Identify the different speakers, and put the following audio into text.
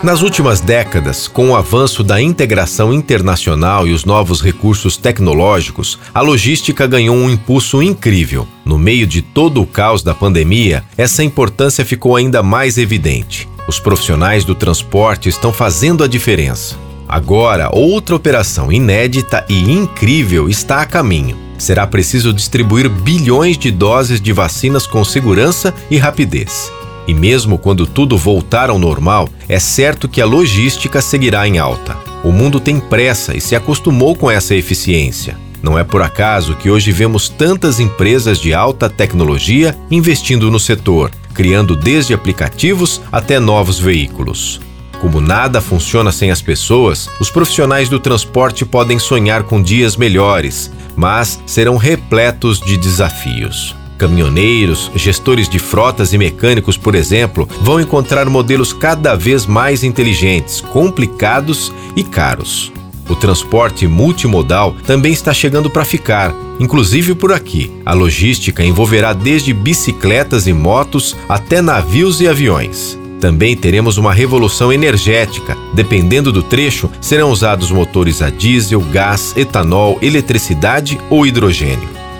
Speaker 1: Nas últimas décadas, com o avanço da integração internacional e os novos recursos tecnológicos, a logística ganhou um impulso incrível. No meio de todo o caos da pandemia, essa importância ficou ainda mais evidente. Os profissionais do transporte estão fazendo a diferença. Agora, outra operação inédita e incrível está a caminho. Será preciso distribuir bilhões de doses de vacinas com segurança e rapidez. E mesmo quando tudo voltar ao normal, é certo que a logística seguirá em alta. O mundo tem pressa e se acostumou com essa eficiência. Não é por acaso que hoje vemos tantas empresas de alta tecnologia investindo no setor, criando desde aplicativos até novos veículos. Como nada funciona sem as pessoas, os profissionais do transporte podem sonhar com dias melhores, mas serão repletos de desafios. Caminhoneiros, gestores de frotas e mecânicos, por exemplo, vão encontrar modelos cada vez mais inteligentes, complicados e caros. O transporte multimodal também está chegando para ficar, inclusive por aqui. A logística envolverá desde bicicletas e motos até navios e aviões. Também teremos uma revolução energética. Dependendo do trecho, serão usados motores a diesel, gás, etanol, eletricidade ou hidrogênio.